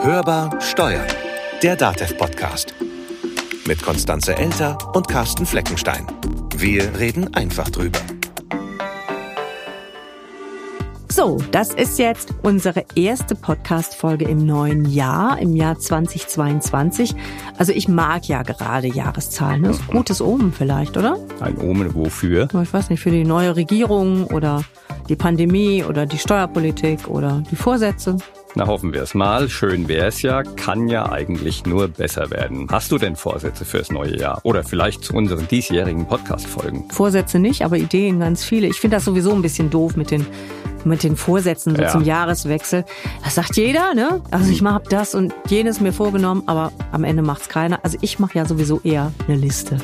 Hörbar Steuern, der DATEV-Podcast. Mit Konstanze Elter und Carsten Fleckenstein. Wir reden einfach drüber. So, das ist jetzt unsere erste Podcast-Folge im neuen Jahr, im Jahr 2022. Also ich mag ja gerade Jahreszahlen. Das ist ein gutes Omen vielleicht, oder? Ein Omen wofür? Ich weiß nicht, für die neue Regierung oder die Pandemie oder die Steuerpolitik oder die Vorsätze. Na, hoffen wir es mal. Schön wäre es ja, kann ja eigentlich nur besser werden. Hast du denn Vorsätze fürs neue Jahr? Oder vielleicht zu unseren diesjährigen Podcast-Folgen? Vorsätze nicht, aber Ideen ganz viele. Ich finde das sowieso ein bisschen doof mit den mit den Vorsätzen so ja. zum Jahreswechsel. Das sagt jeder, ne? Also ich mache das und jenes mir vorgenommen, aber am Ende macht's keiner. Also ich mache ja sowieso eher eine Liste.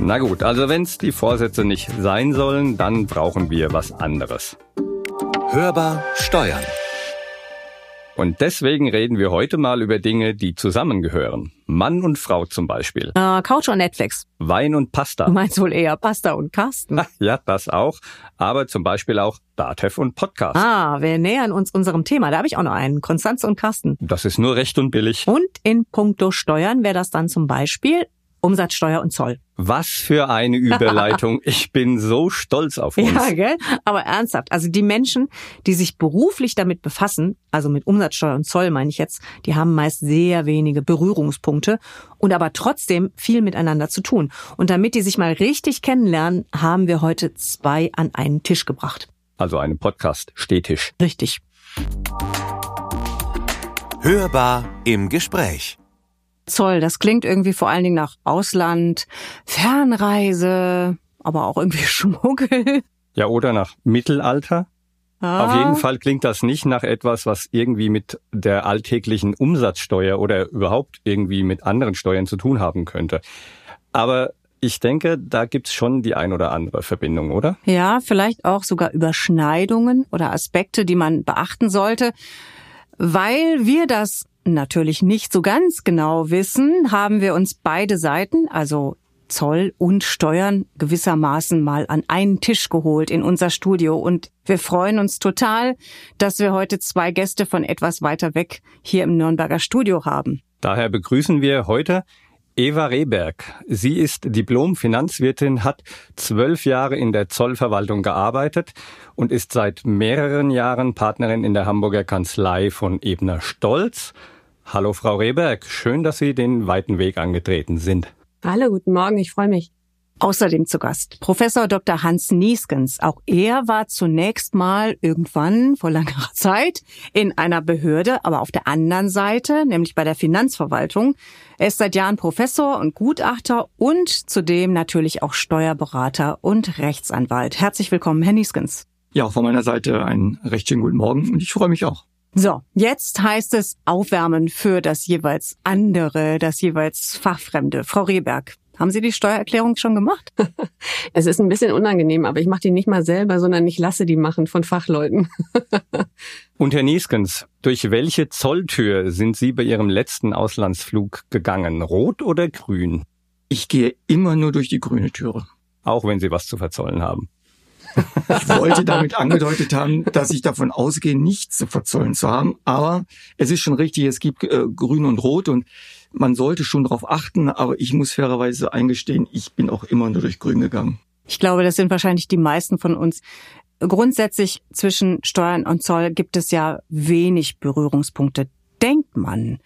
Na gut, also wenn es die Vorsätze nicht sein sollen, dann brauchen wir was anderes. Hörbar Steuern. Und deswegen reden wir heute mal über Dinge, die zusammengehören. Mann und Frau zum Beispiel. Äh, Couch und Netflix. Wein und Pasta. Du meinst wohl eher Pasta und Carsten. ja, das auch. Aber zum Beispiel auch Datev und Podcast. Ah, wir nähern uns unserem Thema. Da habe ich auch noch einen. Konstanze und Carsten. Das ist nur recht und billig. Und in puncto Steuern wäre das dann zum Beispiel Umsatzsteuer und Zoll. Was für eine Überleitung. Ich bin so stolz auf uns. Ja, gell? Aber ernsthaft. Also die Menschen, die sich beruflich damit befassen, also mit Umsatzsteuer und Zoll meine ich jetzt, die haben meist sehr wenige Berührungspunkte und aber trotzdem viel miteinander zu tun. Und damit die sich mal richtig kennenlernen, haben wir heute zwei an einen Tisch gebracht. Also einen Podcast-Stehtisch. Richtig. Hörbar im Gespräch. Zoll, das klingt irgendwie vor allen Dingen nach Ausland, Fernreise, aber auch irgendwie Schmuggel. Ja, oder nach Mittelalter. Ah. Auf jeden Fall klingt das nicht nach etwas, was irgendwie mit der alltäglichen Umsatzsteuer oder überhaupt irgendwie mit anderen Steuern zu tun haben könnte. Aber ich denke, da gibt's schon die ein oder andere Verbindung, oder? Ja, vielleicht auch sogar Überschneidungen oder Aspekte, die man beachten sollte. Weil wir das natürlich nicht so ganz genau wissen, haben wir uns beide Seiten, also Zoll und Steuern gewissermaßen mal an einen Tisch geholt in unser Studio und wir freuen uns total, dass wir heute zwei Gäste von etwas weiter weg hier im Nürnberger Studio haben. Daher begrüßen wir heute Eva Rehberg. Sie ist Diplom-Finanzwirtin, hat zwölf Jahre in der Zollverwaltung gearbeitet und ist seit mehreren Jahren Partnerin in der Hamburger Kanzlei von Ebner Stolz. Hallo Frau Rehberg, schön, dass Sie den weiten Weg angetreten sind. Hallo, guten Morgen, ich freue mich. Außerdem zu Gast Professor Dr. Hans Nieskens. Auch er war zunächst mal irgendwann vor langer Zeit in einer Behörde, aber auf der anderen Seite, nämlich bei der Finanzverwaltung. Er ist seit Jahren Professor und Gutachter und zudem natürlich auch Steuerberater und Rechtsanwalt. Herzlich willkommen, Herr Nieskens. Ja, auch von meiner Seite einen recht schönen guten Morgen und ich freue mich auch. So, jetzt heißt es Aufwärmen für das jeweils andere, das jeweils Fachfremde. Frau Rehberg, haben Sie die Steuererklärung schon gemacht? es ist ein bisschen unangenehm, aber ich mache die nicht mal selber, sondern ich lasse die machen von Fachleuten. Und Herr Nieskens, durch welche Zolltür sind Sie bei Ihrem letzten Auslandsflug gegangen? Rot oder grün? Ich gehe immer nur durch die grüne Türe. Auch wenn Sie was zu verzollen haben. Ich wollte damit angedeutet haben, dass ich davon ausgehe, nichts zu verzollen zu haben. Aber es ist schon richtig, es gibt äh, Grün und Rot und man sollte schon darauf achten. Aber ich muss fairerweise eingestehen, ich bin auch immer nur durch Grün gegangen. Ich glaube, das sind wahrscheinlich die meisten von uns. Grundsätzlich zwischen Steuern und Zoll gibt es ja wenig Berührungspunkte denkt man.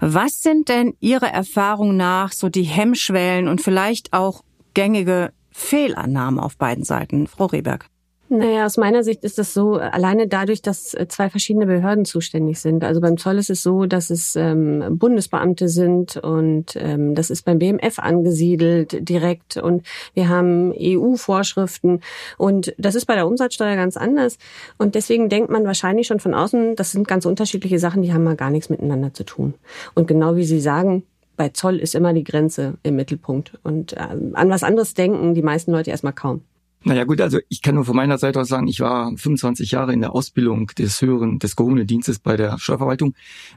Was sind denn Ihrer Erfahrung nach so die Hemmschwellen und vielleicht auch gängige Fehlannahmen auf beiden Seiten. Frau Rehberg. Naja, aus meiner Sicht ist das so, alleine dadurch, dass äh, zwei verschiedene Behörden zuständig sind. Also beim Zoll ist es so, dass es ähm, Bundesbeamte sind und ähm, das ist beim BMF angesiedelt direkt und wir haben EU-Vorschriften und das ist bei der Umsatzsteuer ganz anders. Und deswegen denkt man wahrscheinlich schon von außen, das sind ganz unterschiedliche Sachen, die haben mal gar nichts miteinander zu tun. Und genau wie Sie sagen, bei Zoll ist immer die Grenze im Mittelpunkt. Und äh, an was anderes denken die meisten Leute erstmal kaum. Naja gut, also ich kann nur von meiner Seite aus sagen, ich war 25 Jahre in der Ausbildung des höheren, des gehobenen Dienstes bei der Steuerverwaltung.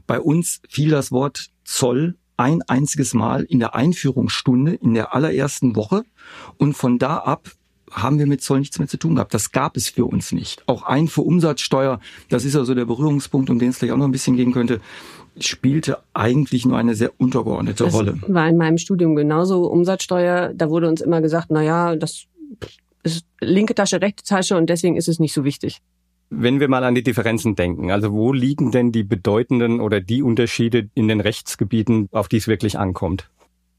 Bei uns fiel das Wort Zoll ein einziges Mal in der Einführungsstunde in der allerersten Woche und von da ab haben wir mit Zoll nichts mehr zu tun gehabt. Das gab es für uns nicht. Auch ein für Umsatzsteuer, das ist also der Berührungspunkt, um den es gleich auch noch ein bisschen gehen könnte spielte eigentlich nur eine sehr untergeordnete das Rolle. War in meinem Studium genauso. Umsatzsteuer, da wurde uns immer gesagt, na ja, das ist linke Tasche, rechte Tasche und deswegen ist es nicht so wichtig. Wenn wir mal an die Differenzen denken, also wo liegen denn die bedeutenden oder die Unterschiede in den Rechtsgebieten, auf die es wirklich ankommt?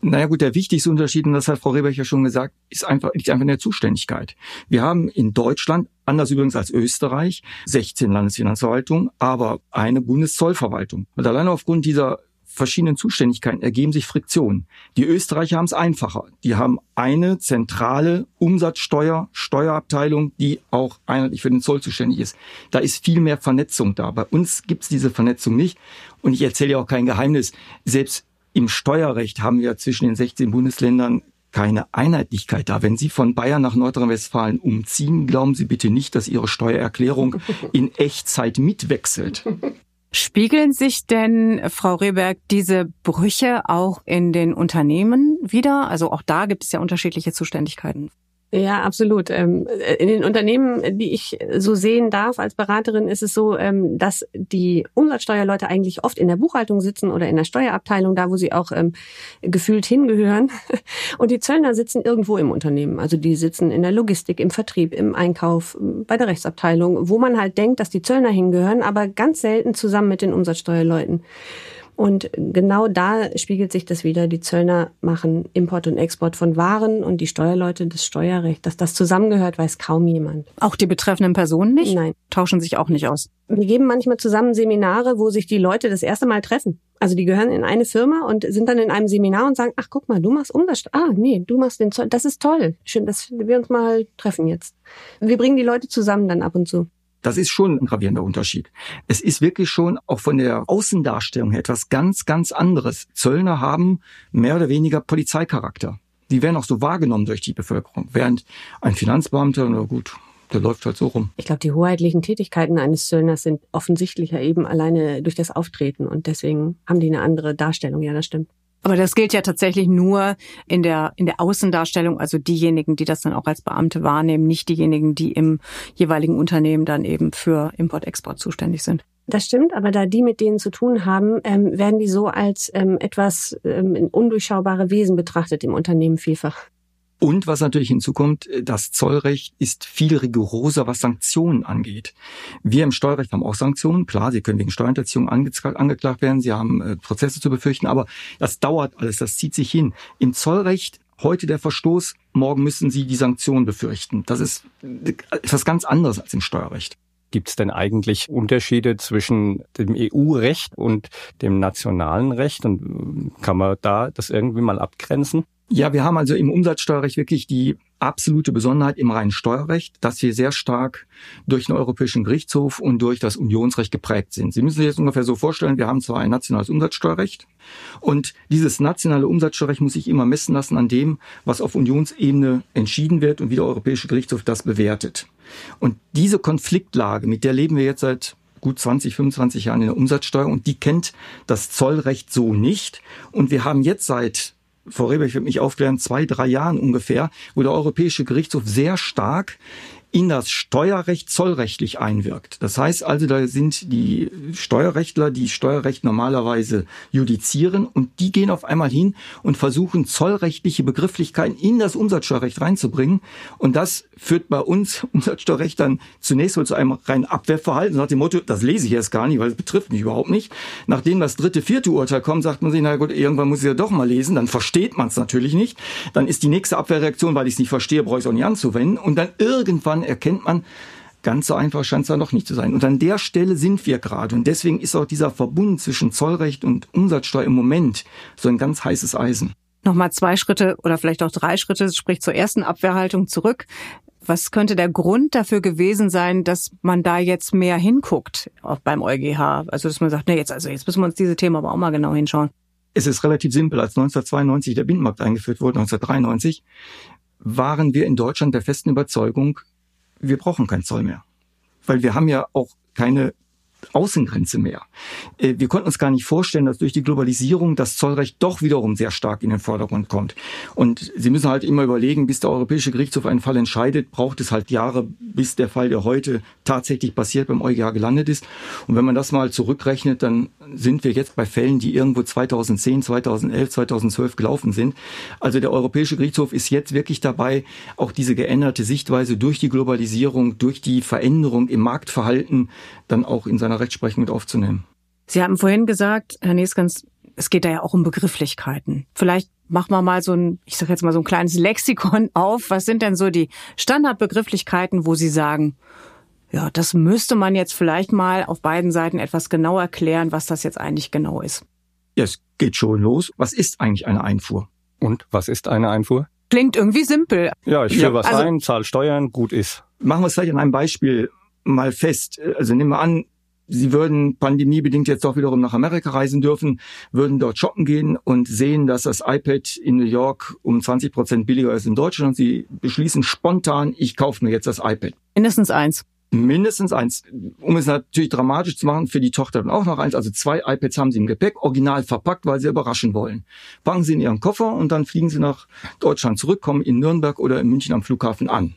Naja gut, der wichtigste Unterschied, und das hat Frau Reberch ja schon gesagt, ist einfach, liegt einfach in der Zuständigkeit. Wir haben in Deutschland, anders übrigens als Österreich, 16 Landesfinanzverwaltungen, aber eine Bundeszollverwaltung. Und alleine aufgrund dieser verschiedenen Zuständigkeiten ergeben sich Friktionen. Die Österreicher haben es einfacher. Die haben eine zentrale Umsatzsteuer, Steuerabteilung, die auch einheitlich für den Zoll zuständig ist. Da ist viel mehr Vernetzung da. Bei uns gibt es diese Vernetzung nicht. Und ich erzähle ja auch kein Geheimnis. Selbst im Steuerrecht haben wir zwischen den 16 Bundesländern keine Einheitlichkeit da. Wenn Sie von Bayern nach Nordrhein-Westfalen umziehen, glauben Sie bitte nicht, dass Ihre Steuererklärung in Echtzeit mitwechselt. Spiegeln sich denn, Frau Rehberg, diese Brüche auch in den Unternehmen wieder? Also auch da gibt es ja unterschiedliche Zuständigkeiten. Ja, absolut. Ähm, in den Unternehmen, die ich so sehen darf als Beraterin, ist es so, ähm, dass die Umsatzsteuerleute eigentlich oft in der Buchhaltung sitzen oder in der Steuerabteilung, da wo sie auch ähm, gefühlt hingehören. Und die Zöllner sitzen irgendwo im Unternehmen. Also die sitzen in der Logistik, im Vertrieb, im Einkauf, bei der Rechtsabteilung, wo man halt denkt, dass die Zöllner hingehören, aber ganz selten zusammen mit den Umsatzsteuerleuten. Und genau da spiegelt sich das wieder. Die Zöllner machen Import und Export von Waren und die Steuerleute das Steuerrecht. Dass das zusammengehört, weiß kaum jemand. Auch die betreffenden Personen nicht? Nein. Tauschen sich auch nicht aus? Wir geben manchmal zusammen Seminare, wo sich die Leute das erste Mal treffen. Also die gehören in eine Firma und sind dann in einem Seminar und sagen, ach guck mal, du machst Umsatzsteuer. Ah, nee, du machst den Zoll. Das ist toll. Schön, dass wir uns mal treffen jetzt. Wir bringen die Leute zusammen dann ab und zu. Das ist schon ein gravierender Unterschied. Es ist wirklich schon auch von der Außendarstellung her etwas ganz, ganz anderes. Zöllner haben mehr oder weniger Polizeicharakter. Die werden auch so wahrgenommen durch die Bevölkerung. Während ein Finanzbeamter, na gut, der läuft halt so rum. Ich glaube, die hoheitlichen Tätigkeiten eines Zöllners sind offensichtlicher eben alleine durch das Auftreten und deswegen haben die eine andere Darstellung. Ja, das stimmt. Aber das gilt ja tatsächlich nur in der, in der Außendarstellung, also diejenigen, die das dann auch als Beamte wahrnehmen, nicht diejenigen, die im jeweiligen Unternehmen dann eben für Import-Export zuständig sind. Das stimmt, aber da die mit denen zu tun haben, ähm, werden die so als ähm, etwas ähm, undurchschaubare Wesen betrachtet im Unternehmen vielfach. Und was natürlich hinzukommt, äh, das Zollrecht ist viel rigoroser, was Sanktionen angeht. Wir im Steuerrecht haben auch Sanktionen. Klar, Sie können wegen Steuerhinterziehung angeklagt werden, Sie haben äh, Prozesse zu befürchten, aber das dauert alles, das zieht sich hin. Im Zollrecht heute der Verstoß, morgen müssen Sie die Sanktion befürchten. Das ist äh, etwas ganz anderes als im Steuerrecht. Gibt es denn eigentlich Unterschiede zwischen dem EU-Recht und dem nationalen Recht? Und kann man da das irgendwie mal abgrenzen? Ja, wir haben also im Umsatzsteuerrecht wirklich die absolute Besonderheit im reinen Steuerrecht, dass wir sehr stark durch den Europäischen Gerichtshof und durch das Unionsrecht geprägt sind. Sie müssen sich jetzt ungefähr so vorstellen, wir haben zwar ein nationales Umsatzsteuerrecht und dieses nationale Umsatzsteuerrecht muss sich immer messen lassen an dem, was auf Unionsebene entschieden wird und wie der Europäische Gerichtshof das bewertet. Und diese Konfliktlage, mit der leben wir jetzt seit gut 20, 25 Jahren in der Umsatzsteuer und die kennt das Zollrecht so nicht. Und wir haben jetzt seit Frau Reber, ich würde mich aufklären, zwei, drei Jahren ungefähr, wo der Europäische Gerichtshof sehr stark in das Steuerrecht zollrechtlich einwirkt. Das heißt also, da sind die Steuerrechtler, die Steuerrecht normalerweise judizieren und die gehen auf einmal hin und versuchen zollrechtliche Begrifflichkeiten in das Umsatzsteuerrecht reinzubringen. Und das führt bei uns Umsatzsteuerrechtern zunächst mal zu einem reinen Abwehrverhalten nach dem Motto, das lese ich erst gar nicht, weil es betrifft mich überhaupt nicht. Nachdem das dritte, vierte Urteil kommt, sagt man sich, na gut, irgendwann muss ich ja doch mal lesen, dann versteht man es natürlich nicht. Dann ist die nächste Abwehrreaktion, weil ich es nicht verstehe, brauche ich es auch nicht anzuwenden. Und dann irgendwann erkennt man, ganz so einfach scheint es da noch nicht zu sein. Und an der Stelle sind wir gerade. Und deswegen ist auch dieser Verbund zwischen Zollrecht und Umsatzsteuer im Moment so ein ganz heißes Eisen. Nochmal zwei Schritte oder vielleicht auch drei Schritte, sprich zur ersten Abwehrhaltung zurück. Was könnte der Grund dafür gewesen sein, dass man da jetzt mehr hinguckt, auch beim EuGH? Also, dass man sagt, nee, jetzt, also jetzt müssen wir uns diese Themen aber auch mal genau hinschauen. Es ist relativ simpel. Als 1992 der Binnenmarkt eingeführt wurde, 1993, waren wir in Deutschland der festen Überzeugung, wir brauchen keinen Zoll mehr. Weil wir haben ja auch keine Außengrenze mehr. Äh, wir konnten uns gar nicht vorstellen, dass durch die Globalisierung das Zollrecht doch wiederum sehr stark in den Vordergrund kommt. Und Sie müssen halt immer überlegen, bis der Europäische Gerichtshof einen Fall entscheidet, braucht es halt Jahre, bis der Fall, der heute tatsächlich passiert, beim EuGH gelandet ist. Und wenn man das mal zurückrechnet, dann sind wir jetzt bei Fällen, die irgendwo 2010, 2011, 2012 gelaufen sind. Also der Europäische Gerichtshof ist jetzt wirklich dabei, auch diese geänderte Sichtweise durch die Globalisierung, durch die Veränderung im Marktverhalten dann auch in seiner Rechtsprechung mit aufzunehmen. Sie haben vorhin gesagt, Herr Neskens, es geht da ja auch um Begrifflichkeiten. Vielleicht machen wir mal so ein, ich sage jetzt mal so ein kleines Lexikon auf. Was sind denn so die Standardbegrifflichkeiten, wo Sie sagen, ja, das müsste man jetzt vielleicht mal auf beiden Seiten etwas genau erklären, was das jetzt eigentlich genau ist. Ja, es geht schon los. Was ist eigentlich eine Einfuhr? Und was ist eine Einfuhr? Klingt irgendwie simpel. Ja, ich führe ja, was also, ein, zahle Steuern, gut ist. Machen wir es vielleicht an einem Beispiel mal fest. Also nehmen wir an, Sie würden pandemiebedingt jetzt doch wiederum nach Amerika reisen dürfen, würden dort shoppen gehen und sehen, dass das iPad in New York um 20 Prozent billiger ist in Deutschland und Sie beschließen spontan, ich kaufe mir jetzt das iPad. Mindestens eins. Mindestens eins. Um es natürlich dramatisch zu machen, für die Tochter dann auch noch eins. Also zwei iPads haben sie im Gepäck, original verpackt, weil sie überraschen wollen. Packen sie in ihren Koffer und dann fliegen sie nach Deutschland zurück, kommen in Nürnberg oder in München am Flughafen an.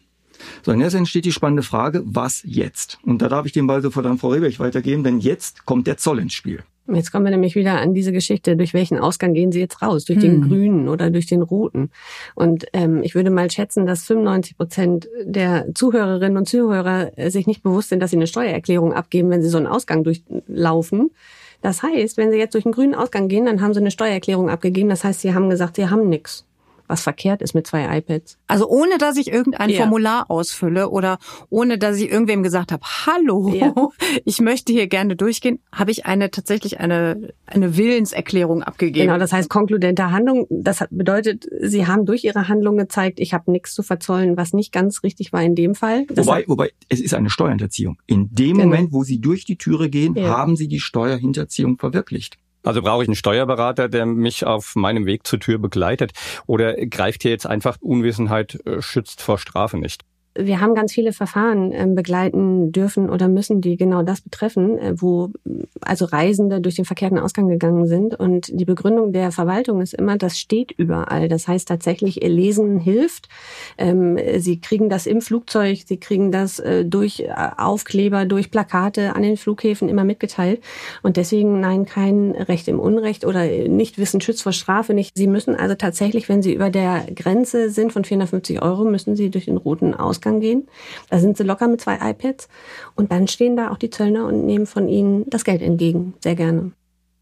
So, und jetzt entsteht die spannende Frage, was jetzt? Und da darf ich den Ball sofort an Frau Rehberg weitergeben, denn jetzt kommt der Zoll ins Spiel. Jetzt kommen wir nämlich wieder an diese Geschichte, durch welchen Ausgang gehen Sie jetzt raus? Durch hm. den grünen oder durch den roten? Und ähm, ich würde mal schätzen, dass 95 Prozent der Zuhörerinnen und Zuhörer sich nicht bewusst sind, dass sie eine Steuererklärung abgeben, wenn sie so einen Ausgang durchlaufen. Das heißt, wenn Sie jetzt durch den grünen Ausgang gehen, dann haben Sie eine Steuererklärung abgegeben. Das heißt, Sie haben gesagt, Sie haben nichts was verkehrt ist mit zwei iPads. Also ohne, dass ich irgendein ja. Formular ausfülle oder ohne, dass ich irgendwem gesagt habe, hallo, ja. ich möchte hier gerne durchgehen, habe ich eine tatsächlich eine, eine Willenserklärung abgegeben. Genau, das heißt konkludente Handlung. Das bedeutet, Sie haben durch Ihre Handlung gezeigt, ich habe nichts zu verzollen, was nicht ganz richtig war in dem Fall. Das wobei, wobei, es ist eine Steuerhinterziehung. In dem genau. Moment, wo Sie durch die Türe gehen, ja. haben Sie die Steuerhinterziehung verwirklicht. Also brauche ich einen Steuerberater, der mich auf meinem Weg zur Tür begleitet? Oder greift hier jetzt einfach Unwissenheit äh, schützt vor Strafe nicht? Wir haben ganz viele Verfahren ähm, begleiten dürfen oder müssen, die genau das betreffen, äh, wo also Reisende durch den verkehrten Ausgang gegangen sind. Und die Begründung der Verwaltung ist immer, das steht überall. Das heißt tatsächlich, Lesen hilft. Ähm, sie kriegen das im Flugzeug, sie kriegen das äh, durch äh, Aufkleber, durch Plakate an den Flughäfen immer mitgeteilt. Und deswegen nein, kein Recht im Unrecht oder nicht Wissen schützt vor Strafe nicht. Sie müssen also tatsächlich, wenn sie über der Grenze sind von 450 Euro, müssen sie durch den roten Ausgang Ausgang gehen. Da sind sie locker mit zwei iPads und dann stehen da auch die Zöllner und nehmen von ihnen das Geld entgegen. Sehr gerne.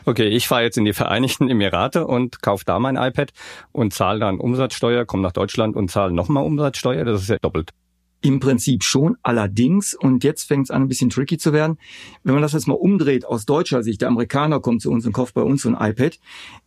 Okay, ich fahre jetzt in die Vereinigten Emirate und kaufe da mein iPad und zahle dann Umsatzsteuer, komme nach Deutschland und zahle nochmal Umsatzsteuer. Das ist ja doppelt. Im Prinzip schon, allerdings, und jetzt fängt es an, ein bisschen tricky zu werden, wenn man das jetzt mal umdreht aus deutscher Sicht, der Amerikaner kommt zu uns und kauft bei uns so ein iPad,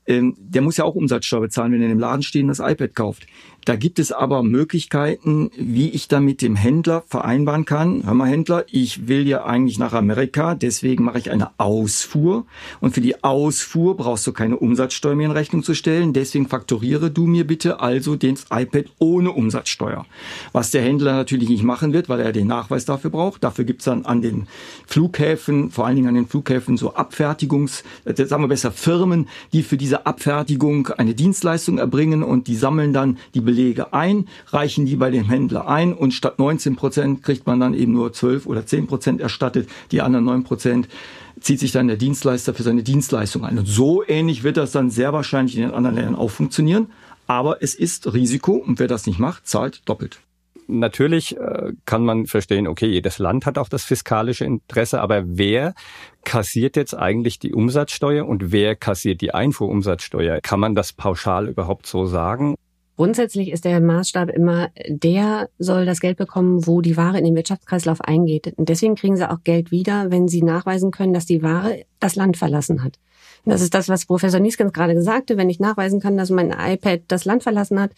ähm, der muss ja auch Umsatzsteuer bezahlen, wenn er in dem Laden steht und das iPad kauft. Da gibt es aber Möglichkeiten, wie ich da mit dem Händler vereinbaren kann. Hör mal, Händler, ich will ja eigentlich nach Amerika, deswegen mache ich eine Ausfuhr. Und für die Ausfuhr brauchst du keine Umsatzsteuer mehr in Rechnung zu stellen. Deswegen faktoriere du mir bitte also das iPad ohne Umsatzsteuer. Was der Händler natürlich nicht machen wird, weil er den Nachweis dafür braucht. Dafür gibt's dann an den Flughäfen, vor allen Dingen an den Flughäfen, so Abfertigungs, äh, sagen wir besser Firmen, die für diese Abfertigung eine Dienstleistung erbringen und die sammeln dann die Belege ein, reichen die bei dem Händler ein und statt 19 Prozent kriegt man dann eben nur 12 oder 10 Prozent erstattet, die anderen 9 Prozent zieht sich dann der Dienstleister für seine Dienstleistung ein. Und so ähnlich wird das dann sehr wahrscheinlich in den anderen Ländern auch funktionieren. Aber es ist Risiko und wer das nicht macht, zahlt doppelt. Natürlich äh, kann man verstehen, okay, jedes Land hat auch das fiskalische Interesse, aber wer kassiert jetzt eigentlich die Umsatzsteuer und wer kassiert die Einfuhrumsatzsteuer? Kann man das pauschal überhaupt so sagen? Grundsätzlich ist der Maßstab immer, der soll das Geld bekommen, wo die Ware in den Wirtschaftskreislauf eingeht. Und deswegen kriegen sie auch Geld wieder, wenn sie nachweisen können, dass die Ware das Land verlassen hat. Das ist das, was Professor Nieskens gerade sagte. Wenn ich nachweisen kann, dass mein iPad das Land verlassen hat,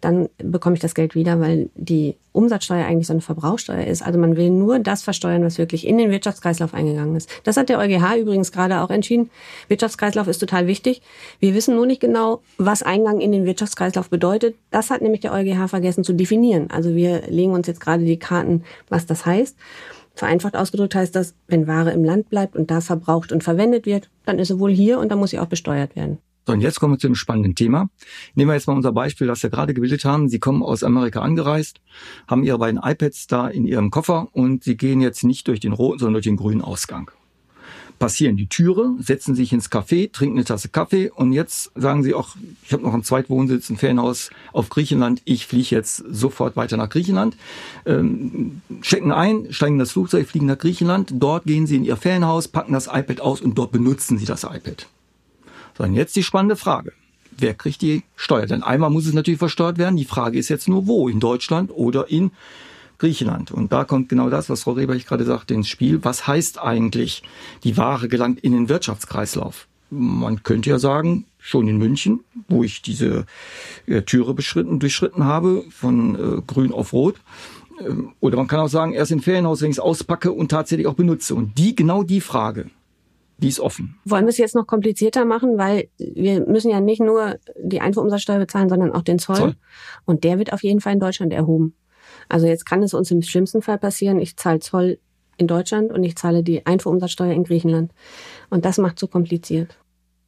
dann bekomme ich das Geld wieder, weil die Umsatzsteuer eigentlich so eine Verbrauchsteuer ist. Also man will nur das versteuern, was wirklich in den Wirtschaftskreislauf eingegangen ist. Das hat der EuGH übrigens gerade auch entschieden. Wirtschaftskreislauf ist total wichtig. Wir wissen nur nicht genau, was Eingang in den Wirtschaftskreislauf bedeutet. Das hat nämlich der EuGH vergessen zu definieren. Also wir legen uns jetzt gerade die Karten, was das heißt. Vereinfacht ausgedrückt heißt das, wenn Ware im Land bleibt und da verbraucht und verwendet wird, dann ist sie wohl hier und dann muss sie auch besteuert werden. So, und jetzt kommen wir zu einem spannenden Thema. Nehmen wir jetzt mal unser Beispiel, das wir gerade gebildet haben. Sie kommen aus Amerika angereist, haben ihre beiden iPads da in ihrem Koffer und sie gehen jetzt nicht durch den roten, sondern durch den grünen Ausgang. Passieren die Türe, setzen sich ins Café, trinken eine Tasse Kaffee und jetzt sagen sie auch, ich habe noch einen Zweitwohnsitz, ein Ferienhaus auf Griechenland, ich fliege jetzt sofort weiter nach Griechenland, ähm, checken ein, steigen das Flugzeug, fliegen nach Griechenland, dort gehen sie in ihr Ferienhaus, packen das iPad aus und dort benutzen sie das iPad. So, und jetzt die spannende Frage. Wer kriegt die Steuer? Denn einmal muss es natürlich versteuert werden. Die Frage ist jetzt nur wo, in Deutschland oder in Griechenland. Und da kommt genau das, was Frau Reberich gerade sagte, ins Spiel. Was heißt eigentlich, die Ware gelangt in den Wirtschaftskreislauf? Man könnte ja sagen, schon in München, wo ich diese äh, Türe beschritten, durchschritten habe, von äh, grün auf rot. Ähm, oder man kann auch sagen, erst im Ferienhaus, wenn ich es auspacke und tatsächlich auch benutze. Und die, genau die Frage, die ist offen. Wollen wir es jetzt noch komplizierter machen, weil wir müssen ja nicht nur die Einfuhrumsatzsteuer bezahlen, sondern auch den Zoll. Zoll. Und der wird auf jeden Fall in Deutschland erhoben. Also jetzt kann es uns im schlimmsten Fall passieren, ich zahle Zoll in Deutschland und ich zahle die Einfuhrumsatzsteuer in Griechenland. Und das macht so kompliziert.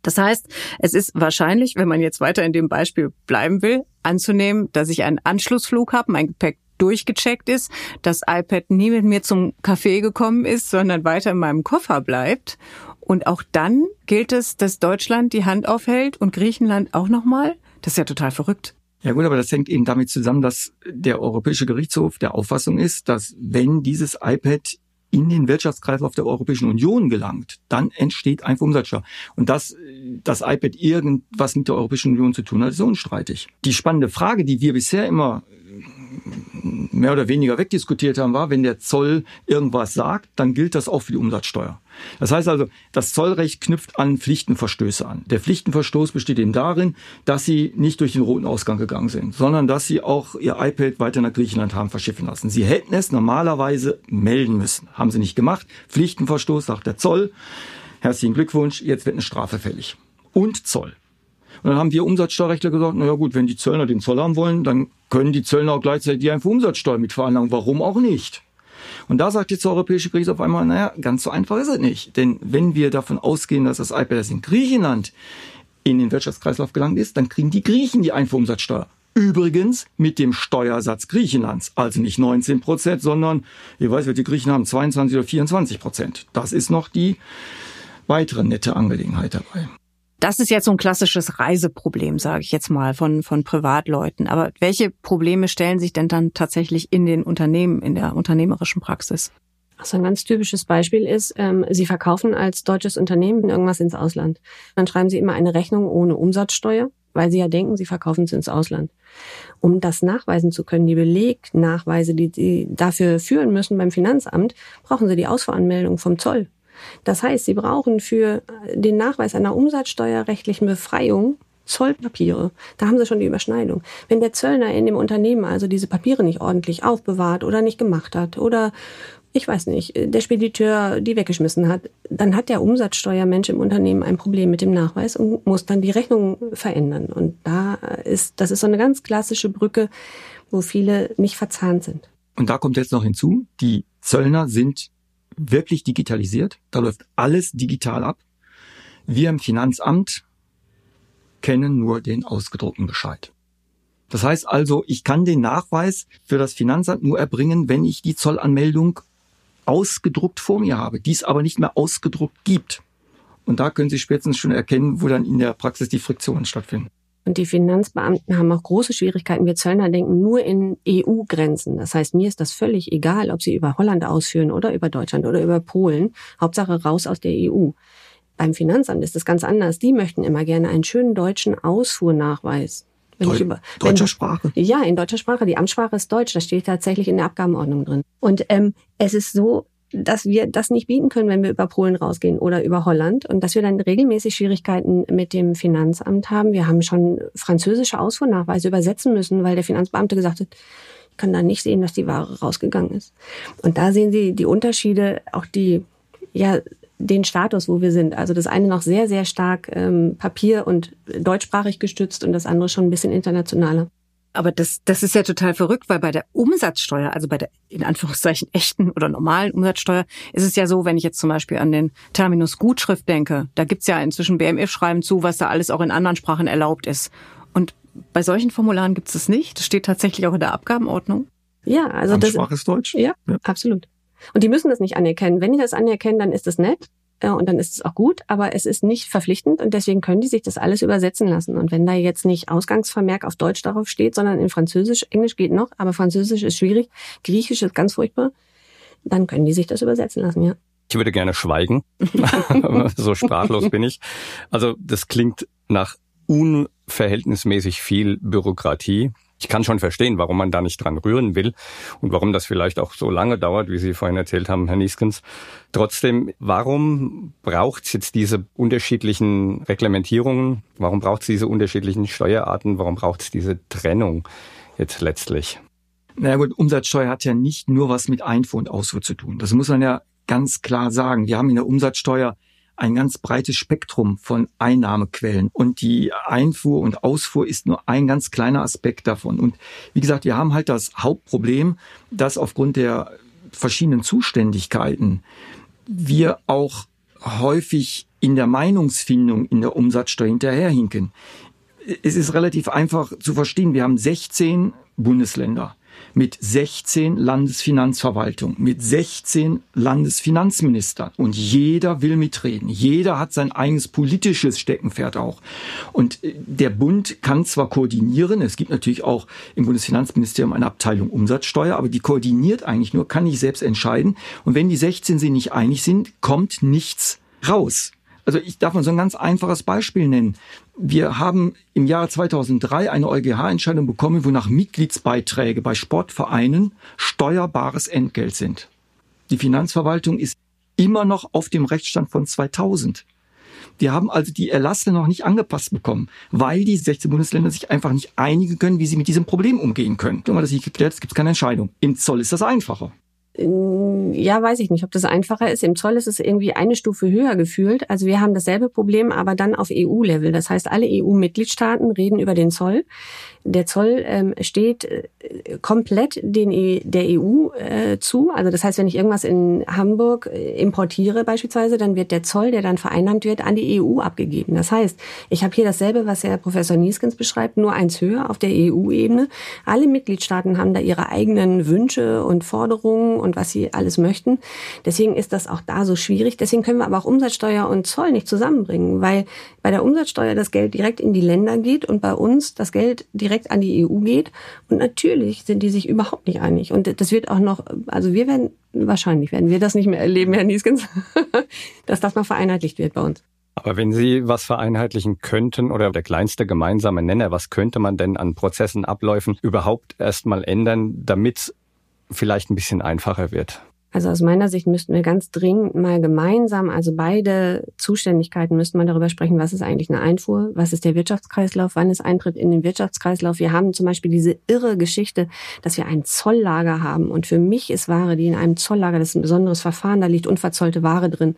Das heißt, es ist wahrscheinlich, wenn man jetzt weiter in dem Beispiel bleiben will, anzunehmen, dass ich einen Anschlussflug habe, mein Gepäck durchgecheckt ist, das iPad nie mit mir zum Café gekommen ist, sondern weiter in meinem Koffer bleibt und auch dann gilt es, dass Deutschland die Hand aufhält und Griechenland auch nochmal? Das ist ja total verrückt. Ja gut, aber das hängt eben damit zusammen, dass der Europäische Gerichtshof der Auffassung ist, dass wenn dieses iPad in den Wirtschaftskreislauf der Europäischen Union gelangt, dann entsteht Einfuhrumsatzsteuer. Und dass das iPad irgendwas mit der Europäischen Union zu tun hat, ist unstreitig. Die spannende Frage, die wir bisher immer mehr oder weniger wegdiskutiert haben, war, wenn der Zoll irgendwas sagt, dann gilt das auch für die Umsatzsteuer. Das heißt also, das Zollrecht knüpft an Pflichtenverstöße an. Der Pflichtenverstoß besteht eben darin, dass sie nicht durch den roten Ausgang gegangen sind, sondern dass sie auch ihr iPad weiter nach Griechenland haben verschiffen lassen. Sie hätten es normalerweise melden müssen. Haben sie nicht gemacht. Pflichtenverstoß, sagt der Zoll. Herzlichen Glückwunsch, jetzt wird eine Strafe fällig. Und Zoll. Und dann haben wir Umsatzsteuerrechtler gesagt, na ja gut, wenn die Zöllner den Zoll haben wollen, dann können die Zöllner auch gleichzeitig einfach Umsatzsteuer mit veranlagen. Warum auch nicht? Und da sagt jetzt der Europäische Gerichtshof einmal, naja, ganz so einfach ist es nicht. Denn wenn wir davon ausgehen, dass das iPad das in Griechenland in den Wirtschaftskreislauf gelangt ist, dann kriegen die Griechen die Einfuhrumsatzsteuer. Übrigens mit dem Steuersatz Griechenlands. Also nicht 19 Prozent, sondern, ihr weiß, die Griechen haben 22 oder 24 Prozent. Das ist noch die weitere nette Angelegenheit dabei. Das ist jetzt so ein klassisches Reiseproblem, sage ich jetzt mal, von, von Privatleuten. Aber welche Probleme stellen sich denn dann tatsächlich in den Unternehmen, in der unternehmerischen Praxis? Also ein ganz typisches Beispiel ist, ähm, Sie verkaufen als deutsches Unternehmen irgendwas ins Ausland. Dann schreiben Sie immer eine Rechnung ohne Umsatzsteuer, weil Sie ja denken, Sie verkaufen es ins Ausland. Um das nachweisen zu können, die Belegnachweise, die Sie dafür führen müssen beim Finanzamt, brauchen Sie die Ausfuhranmeldung vom Zoll. Das heißt, Sie brauchen für den Nachweis einer umsatzsteuerrechtlichen Befreiung Zollpapiere. Da haben Sie schon die Überschneidung. Wenn der Zöllner in dem Unternehmen also diese Papiere nicht ordentlich aufbewahrt oder nicht gemacht hat oder ich weiß nicht, der Spediteur die weggeschmissen hat, dann hat der Umsatzsteuermensch im Unternehmen ein Problem mit dem Nachweis und muss dann die Rechnung verändern. Und da ist, das ist so eine ganz klassische Brücke, wo viele nicht verzahnt sind. Und da kommt jetzt noch hinzu, die Zöllner sind wirklich digitalisiert. Da läuft alles digital ab. Wir im Finanzamt kennen nur den ausgedruckten Bescheid. Das heißt also, ich kann den Nachweis für das Finanzamt nur erbringen, wenn ich die Zollanmeldung ausgedruckt vor mir habe, dies aber nicht mehr ausgedruckt gibt. Und da können Sie spätestens schon erkennen, wo dann in der Praxis die Friktionen stattfinden. Und die Finanzbeamten haben auch große Schwierigkeiten. Wir Zöllner denken nur in EU-Grenzen. Das heißt, mir ist das völlig egal, ob sie über Holland ausführen oder über Deutschland oder über Polen. Hauptsache raus aus der EU. Beim Finanzamt ist das ganz anders. Die möchten immer gerne einen schönen deutschen Ausfuhrnachweis. Wenn Deu über, deutscher wenn, Sprache? Ja, in deutscher Sprache. Die Amtssprache ist Deutsch. Das steht tatsächlich in der Abgabenordnung drin. Und ähm, es ist so, dass wir das nicht bieten können, wenn wir über Polen rausgehen oder über Holland und dass wir dann regelmäßig Schwierigkeiten mit dem Finanzamt haben. Wir haben schon französische Ausfuhrnachweise übersetzen müssen, weil der Finanzbeamte gesagt hat, ich kann da nicht sehen, dass die Ware rausgegangen ist. Und da sehen Sie die Unterschiede, auch die, ja, den Status, wo wir sind. Also das eine noch sehr, sehr stark ähm, Papier- und deutschsprachig gestützt und das andere schon ein bisschen internationaler. Aber das, das ist ja total verrückt, weil bei der Umsatzsteuer, also bei der in Anführungszeichen echten oder normalen Umsatzsteuer, ist es ja so, wenn ich jetzt zum Beispiel an den Terminus Gutschrift denke, da gibt's ja inzwischen BMF-Schreiben zu, was da alles auch in anderen Sprachen erlaubt ist. Und bei solchen Formularen gibt's es nicht. Das steht tatsächlich auch in der Abgabenordnung. Ja, also das ist Deutsch. Ja, ja, absolut. Und die müssen das nicht anerkennen. Wenn die das anerkennen, dann ist das nett. Äh, und dann ist es auch gut, aber es ist nicht verpflichtend und deswegen können die sich das alles übersetzen lassen. Und wenn da jetzt nicht Ausgangsvermerk auf Deutsch darauf steht, sondern in Französisch, Englisch geht noch, aber Französisch ist schwierig, Griechisch ist ganz furchtbar, dann können die sich das übersetzen lassen, ja. Ich würde gerne schweigen. so sprachlos bin ich. Also das klingt nach unverhältnismäßig viel Bürokratie. Ich kann schon verstehen, warum man da nicht dran rühren will und warum das vielleicht auch so lange dauert, wie Sie vorhin erzählt haben, Herr Nieskens. Trotzdem, warum braucht es jetzt diese unterschiedlichen Reglementierungen? Warum braucht es diese unterschiedlichen Steuerarten? Warum braucht es diese Trennung jetzt letztlich? Na naja gut, Umsatzsteuer hat ja nicht nur was mit Einfuhr und Ausfuhr zu tun. Das muss man ja ganz klar sagen. Wir haben in der Umsatzsteuer ein ganz breites Spektrum von Einnahmequellen. Und die Einfuhr und Ausfuhr ist nur ein ganz kleiner Aspekt davon. Und wie gesagt, wir haben halt das Hauptproblem, dass aufgrund der verschiedenen Zuständigkeiten wir auch häufig in der Meinungsfindung in der Umsatzsteuer hinterherhinken. Es ist relativ einfach zu verstehen. Wir haben 16 Bundesländer mit 16 Landesfinanzverwaltungen, mit 16 Landesfinanzministern. Und jeder will mitreden. Jeder hat sein eigenes politisches Steckenpferd auch. Und äh, der Bund kann zwar koordinieren, es gibt natürlich auch im Bundesfinanzministerium eine Abteilung Umsatzsteuer, aber die koordiniert eigentlich nur, kann nicht selbst entscheiden. Und wenn die 16 sich nicht einig sind, kommt nichts raus. Also ich darf mal so ein ganz einfaches Beispiel nennen. Wir haben im Jahre 2003 eine EuGH-Entscheidung bekommen, wonach Mitgliedsbeiträge bei Sportvereinen steuerbares Entgelt sind. Die Finanzverwaltung ist immer noch auf dem Rechtsstand von 2000. Wir haben also die Erlasse noch nicht angepasst bekommen, weil die 16 Bundesländer sich einfach nicht einigen können, wie sie mit diesem Problem umgehen können. Wenn man das nicht geklärt ist, gibt es keine Entscheidung. Im Zoll ist das einfacher. Ja, weiß ich nicht, ob das einfacher ist. Im Zoll ist es irgendwie eine Stufe höher gefühlt. Also wir haben dasselbe Problem, aber dann auf EU-Level. Das heißt, alle EU-Mitgliedstaaten reden über den Zoll der Zoll ähm, steht äh, komplett den e der EU äh, zu. Also das heißt, wenn ich irgendwas in Hamburg äh, importiere beispielsweise, dann wird der Zoll, der dann vereinnahmt wird, an die EU abgegeben. Das heißt, ich habe hier dasselbe, was Herr Professor Nieskens beschreibt, nur eins höher auf der EU-Ebene. Alle Mitgliedstaaten haben da ihre eigenen Wünsche und Forderungen und was sie alles möchten. Deswegen ist das auch da so schwierig. Deswegen können wir aber auch Umsatzsteuer und Zoll nicht zusammenbringen, weil bei der Umsatzsteuer das Geld direkt in die Länder geht und bei uns das Geld direkt an die EU geht. Und natürlich sind die sich überhaupt nicht einig. Und das wird auch noch, also wir werden, wahrscheinlich werden wir das nicht mehr erleben, Herr Nieskens, dass das mal vereinheitlicht wird bei uns. Aber wenn Sie was vereinheitlichen könnten oder der kleinste gemeinsame Nenner, was könnte man denn an Prozessen, Abläufen überhaupt erstmal ändern, damit es vielleicht ein bisschen einfacher wird? Also aus meiner Sicht müssten wir ganz dringend mal gemeinsam, also beide Zuständigkeiten müssten man darüber sprechen, was ist eigentlich eine Einfuhr, was ist der Wirtschaftskreislauf, wann ist Eintritt in den Wirtschaftskreislauf. Wir haben zum Beispiel diese irre Geschichte, dass wir ein Zolllager haben. Und für mich ist Ware, die in einem Zolllager, das ist ein besonderes Verfahren, da liegt unverzollte Ware drin.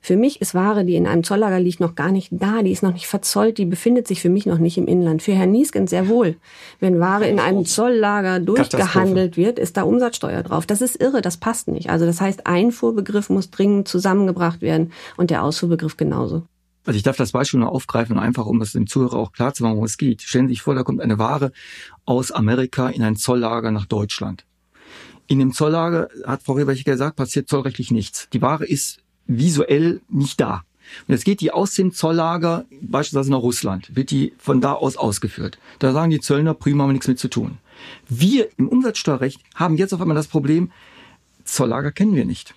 Für mich ist Ware, die in einem Zolllager liegt, noch gar nicht da, die ist noch nicht verzollt, die befindet sich für mich noch nicht im Inland. Für Herrn Nieskens sehr wohl. Wenn Ware in einem Zolllager durchgehandelt wird, ist da Umsatzsteuer drauf. Das ist irre, das passt nicht. Also das heißt, Einfuhrbegriff muss dringend zusammengebracht werden und der Ausfuhrbegriff genauso. Also ich darf das Beispiel nur aufgreifen, einfach um das dem Zuhörer auch klar zu machen, worum es geht. Stellen Sie sich vor, da kommt eine Ware aus Amerika in ein Zolllager nach Deutschland. In dem Zolllager, hat Frau Reberich gesagt, passiert zollrechtlich nichts. Die Ware ist visuell nicht da. Und jetzt geht die aus dem Zolllager, beispielsweise nach Russland, wird die von da aus ausgeführt. Da sagen die Zöllner, prima, haben wir nichts mit zu tun. Wir im Umsatzsteuerrecht haben jetzt auf einmal das Problem, Zolllager kennen wir nicht.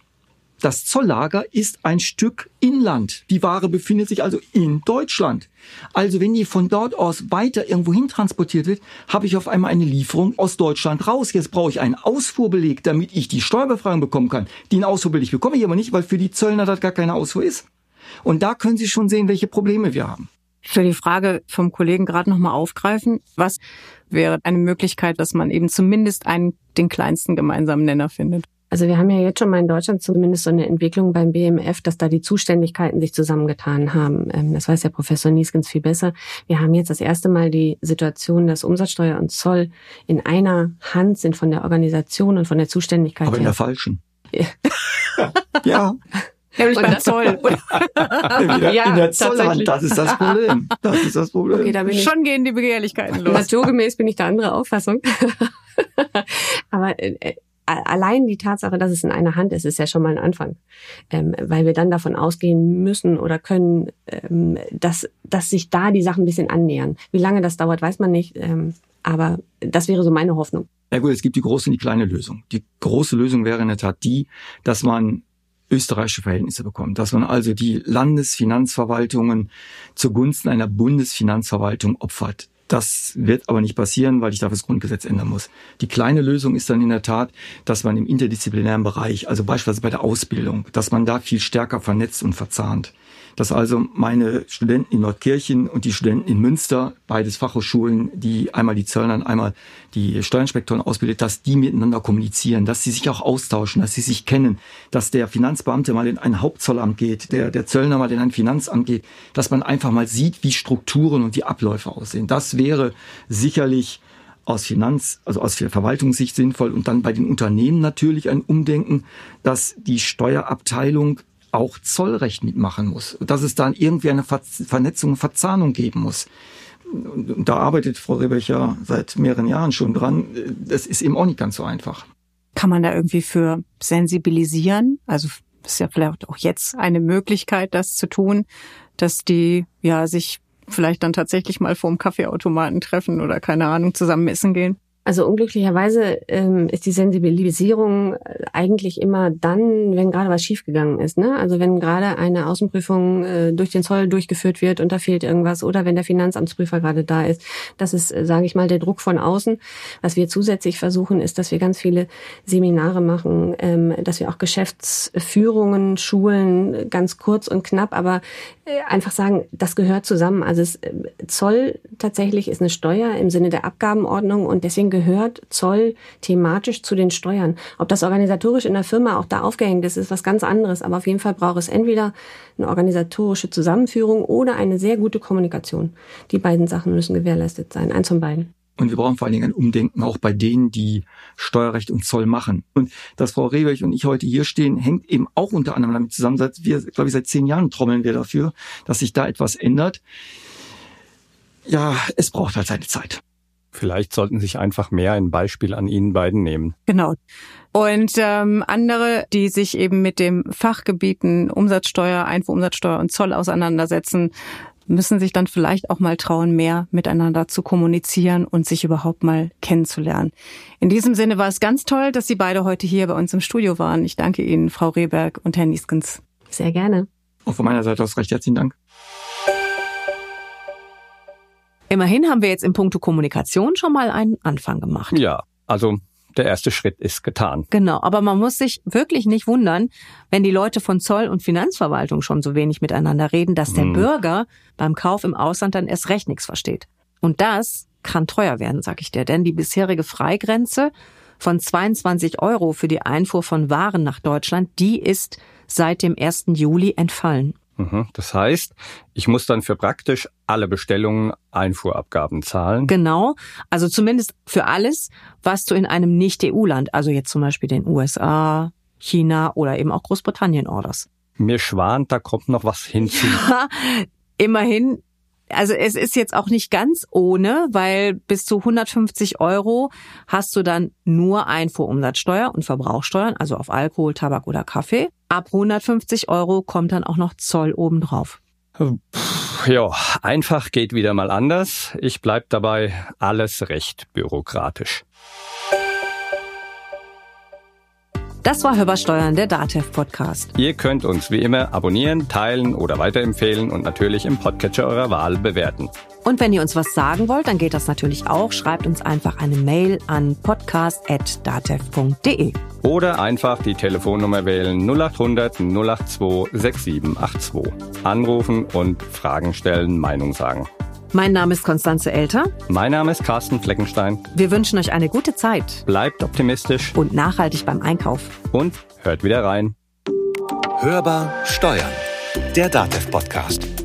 Das Zolllager ist ein Stück Inland. Die Ware befindet sich also in Deutschland. Also wenn die von dort aus weiter irgendwo hin transportiert wird, habe ich auf einmal eine Lieferung aus Deutschland raus. Jetzt brauche ich einen Ausfuhrbeleg, damit ich die Steuerbefreiung bekommen kann. Den Ausfuhrbeleg bekomme ich aber nicht, weil für die Zöllner das gar keine Ausfuhr ist. Und da können Sie schon sehen, welche Probleme wir haben. Ich will die Frage vom Kollegen gerade nochmal aufgreifen. Was wäre eine Möglichkeit, dass man eben zumindest einen, den kleinsten gemeinsamen Nenner findet? Also wir haben ja jetzt schon mal in Deutschland zumindest so eine Entwicklung beim BMF, dass da die Zuständigkeiten sich zusammengetan haben. Ähm, das weiß der Professor Nieskens viel besser. Wir haben jetzt das erste Mal die Situation, dass Umsatzsteuer und Zoll in einer Hand sind von der Organisation und von der Zuständigkeit. Aber in der falschen. ja. Nämlich beim Zoll. ja, in der Zollhand, das ist das Problem. Das ist das Problem. Okay, da bin ich Schon gehen die Begehrlichkeiten los. Naturgemäß bin ich da andere Auffassung. Aber äh, allein die Tatsache, dass es in einer Hand ist, ist ja schon mal ein Anfang, ähm, weil wir dann davon ausgehen müssen oder können, ähm, dass, dass sich da die Sachen ein bisschen annähern. Wie lange das dauert, weiß man nicht, ähm, aber das wäre so meine Hoffnung. Ja gut, es gibt die große und die kleine Lösung. Die große Lösung wäre in der Tat die, dass man österreichische Verhältnisse bekommt, dass man also die Landesfinanzverwaltungen zugunsten einer Bundesfinanzverwaltung opfert. Das wird aber nicht passieren, weil ich dafür das Grundgesetz ändern muss. Die kleine Lösung ist dann in der Tat, dass man im interdisziplinären Bereich, also beispielsweise bei der Ausbildung, dass man da viel stärker vernetzt und verzahnt dass also meine Studenten in Nordkirchen und die Studenten in Münster, beides Fachhochschulen, die einmal die Zöllner, einmal die Steuerinspektoren ausbildet, dass die miteinander kommunizieren, dass sie sich auch austauschen, dass sie sich kennen, dass der Finanzbeamte mal in ein Hauptzollamt geht, der, der Zöllner mal in ein Finanzamt geht, dass man einfach mal sieht, wie Strukturen und die Abläufe aussehen. Das wäre sicherlich aus Finanz, also aus Verwaltungssicht sinnvoll und dann bei den Unternehmen natürlich ein Umdenken, dass die Steuerabteilung auch Zollrecht mitmachen muss, dass es dann irgendwie eine Vernetzung, Verzahnung geben muss. Und da arbeitet Frau Rebecher seit mehreren Jahren schon dran. Das ist eben auch nicht ganz so einfach. Kann man da irgendwie für sensibilisieren? Also ist ja vielleicht auch jetzt eine Möglichkeit, das zu tun, dass die ja sich vielleicht dann tatsächlich mal vor dem Kaffeeautomaten treffen oder keine Ahnung zusammen essen gehen. Also unglücklicherweise ähm, ist die Sensibilisierung äh, eigentlich immer dann, wenn gerade was schiefgegangen ist. Ne? Also wenn gerade eine Außenprüfung äh, durch den Zoll durchgeführt wird und da fehlt irgendwas oder wenn der Finanzamtsprüfer gerade da ist. Das ist, äh, sage ich mal, der Druck von außen. Was wir zusätzlich versuchen, ist, dass wir ganz viele Seminare machen, ähm, dass wir auch Geschäftsführungen schulen, ganz kurz und knapp, aber äh, einfach sagen, das gehört zusammen. Also es, äh, Zoll tatsächlich ist eine Steuer im Sinne der Abgabenordnung und deswegen gehört Zoll thematisch zu den Steuern. Ob das organisatorisch in der Firma auch da aufgehängt ist, ist was ganz anderes. Aber auf jeden Fall braucht es entweder eine organisatorische Zusammenführung oder eine sehr gute Kommunikation. Die beiden Sachen müssen gewährleistet sein. Eins von beiden. Und wir brauchen vor allen Dingen ein Umdenken auch bei denen, die Steuerrecht und Zoll machen. Und dass Frau Rehberg und ich heute hier stehen, hängt eben auch unter anderem damit zusammen, dass wir, glaube ich, seit zehn Jahren trommeln wir dafür, dass sich da etwas ändert. Ja, es braucht halt seine Zeit. Vielleicht sollten sich einfach mehr ein Beispiel an Ihnen beiden nehmen. Genau. Und ähm, andere, die sich eben mit dem Fachgebieten Umsatzsteuer, Einfuhrumsatzsteuer und Zoll auseinandersetzen, müssen sich dann vielleicht auch mal trauen, mehr miteinander zu kommunizieren und sich überhaupt mal kennenzulernen. In diesem Sinne war es ganz toll, dass Sie beide heute hier bei uns im Studio waren. Ich danke Ihnen, Frau Rehberg und Herr Nieskens. Sehr gerne. Und von meiner Seite aus recht herzlichen Dank. Immerhin haben wir jetzt im Punkto Kommunikation schon mal einen Anfang gemacht. Ja, also der erste Schritt ist getan. Genau, aber man muss sich wirklich nicht wundern, wenn die Leute von Zoll und Finanzverwaltung schon so wenig miteinander reden, dass der hm. Bürger beim Kauf im Ausland dann erst recht nichts versteht. Und das kann teuer werden, sag ich dir, denn die bisherige Freigrenze von 22 Euro für die Einfuhr von Waren nach Deutschland, die ist seit dem 1. Juli entfallen. Mhm. Das heißt, ich muss dann für praktisch alle Bestellungen Einfuhrabgaben zahlen. Genau, also zumindest für alles, was du in einem Nicht-EU-Land, also jetzt zum Beispiel den USA, China oder eben auch Großbritannien orderst. Mir schwant, da kommt noch was hinzu. immerhin also es ist jetzt auch nicht ganz ohne, weil bis zu 150 Euro hast du dann nur Einfuhrumsatzsteuer und Verbrauchsteuern, also auf Alkohol, Tabak oder Kaffee. Ab 150 Euro kommt dann auch noch Zoll obendrauf. Ja, einfach geht wieder mal anders. Ich bleib dabei alles recht bürokratisch. Das war Hörbarsteuern, der DATEV Podcast. Ihr könnt uns wie immer abonnieren, teilen oder weiterempfehlen und natürlich im Podcatcher eurer Wahl bewerten. Und wenn ihr uns was sagen wollt, dann geht das natürlich auch. Schreibt uns einfach eine Mail an podcast.datev.de. Oder einfach die Telefonnummer wählen 0800 082 6782. Anrufen und Fragen stellen, Meinung sagen. Mein Name ist Konstanze Elter. Mein Name ist Carsten Fleckenstein. Wir wünschen euch eine gute Zeit. Bleibt optimistisch. Und nachhaltig beim Einkauf. Und hört wieder rein. Hörbar Steuern. Der DATEV-Podcast.